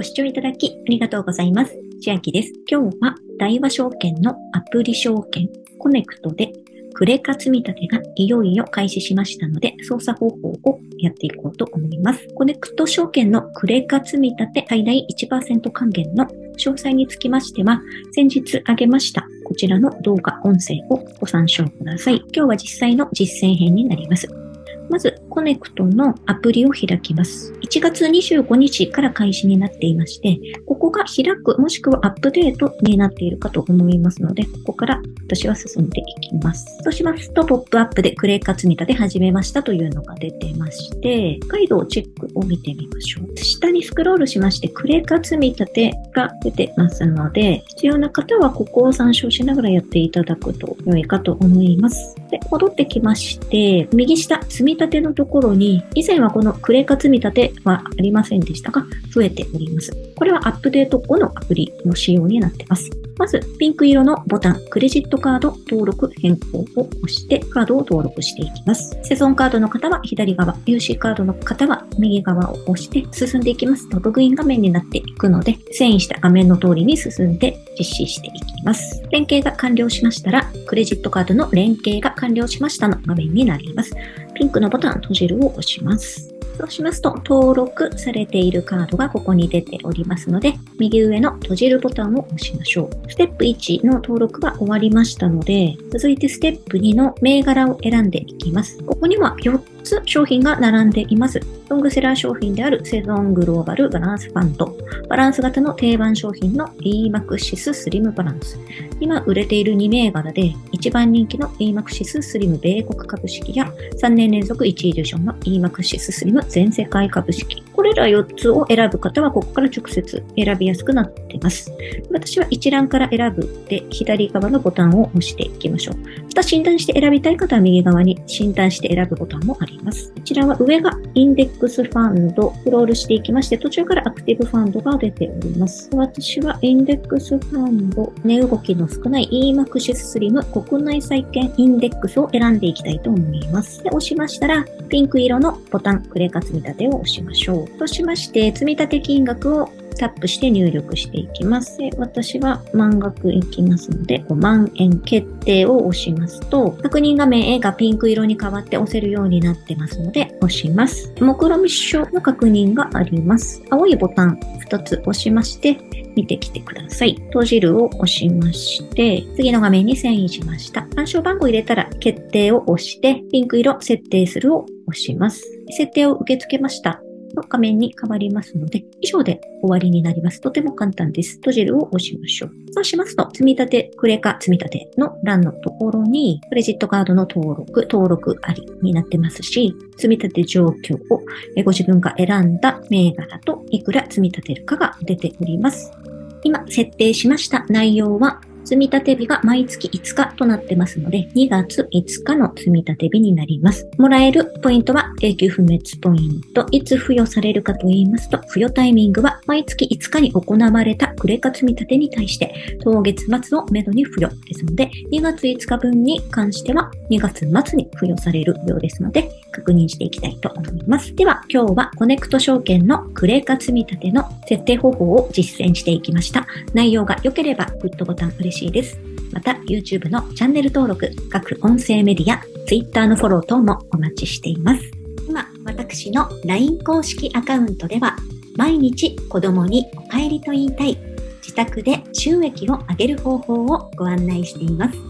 ご視聴いただきありがとうございます。千秋です。今日は大和証券のアプリ証券コネクトでクレカ積み立てがいよいよ開始しましたので、操作方法をやっていこうと思います。コネクト証券のクレカ積み立て最大1%還元の詳細につきましては、先日挙げましたこちらの動画音声をご参照ください。今日は実際の実践編になります。まず、コネクトのアプリを開きます。1月25日から開始になっていまして、ここが開く、もしくはアップデートになっているかと思いますので、ここから私は進んでいきます。そうしますと、ポップアップでクレイカ積み立て始めましたというのが出てまして、ガイドをチェックを見てみましょう。下にスクロールしまして、クレイカ積み立てが出てますので、必要な方はここを参照しながらやっていただくと良いかと思います。で、戻ってきまして、右下、積み立てのところに、以前はこのクレカ積立はありませんでしたが、増えております。これはアップデート後のアプリの仕様になっています。まず、ピンク色のボタン、クレジットカード登録変更を押してカードを登録していきます。セゾンカードの方は左側、UC カードの方は右側を押して進んでいきますと、ログイン画面になっていくので、遷移した画面の通りに進んで実施していきます。連携が完了しましたら、クレジットカードの連携が完了しましたの画面になります。ピンクのボタン、閉じるを押します。そうしますと、登録されているカードがここに出ておりますので、右上の閉じるボタンを押しましょう。ステップ1の登録が終わりましたので、続いてステップ2の銘柄を選んでいきます。ここには4つ商品が並んでいます。ロングセラー商品であるセゾングローバルバランスファンド、バランス型の定番商品の EMAXIS スリムバランス。今売れている2銘柄で、一番人気の EMAXIS スリム米国株式や3年連続1位受賞の EMAXIS スリム全世界株式。これら4つを選ぶ方はここから直接選びやすくなっています。私は一覧から選ぶで左側のボタンを押していきましょう。また診断して選びたい方は右側に診断して選ぶボタンもあります。こちらは上がインデックスファンド、クロールしていきまして、途中からアクティブファンドが出ております。私はインデックスファンド、値動きの少ない EMAXIS スリム国内債券インデックスを選んでいきたいと思います。で押しましたら、ピンク色のボタン、クレカ積み立てを押しましょう。そうしまして、積立金額をタップして入力していきます。で私は満額いきますので、5万円決定を押しますと、確認画面 A がピンク色に変わって押せるようになってますので、押します。目論見書の確認があります。青いボタン2つ押しまして、見てきてください。閉じるを押しまして、次の画面に遷移しました。暗証番号入れたら決定を押して、ピンク色設定するを押します。設定を受け付けました。の画面に変わりますので、以上で終わりになります。とても簡単です。閉じるを押しましょう。そうしますと、積み立て、クレカ積み立ての欄のところに、クレジットカードの登録、登録ありになってますし、積み立て状況をご自分が選んだ銘柄といくら積み立てるかが出ております。今設定しました内容は積立日が毎月5日となってますので、2月5日の積立日になります。もらえるポイントは永久不滅ポイント。いつ付与されるかと言いますと、付与タイミングは毎月5日に行われたクレカ積立に対して、当月末をめどに付与ですので、2月5日分に関しては2月末に付与されるようですので、確認していきたいと思います。では、今日はコネクト証券のクレカ積立の設定方法を実践していきました。内容が良ければグッドボタン嬉しいです。また、YouTube のチャンネル登録、各音声メディア、Twitter のフォロー等もお待ちしています。今、私の LINE 公式アカウントでは、毎日子供にお帰りと言いたい、自宅で収益を上げる方法をご案内しています。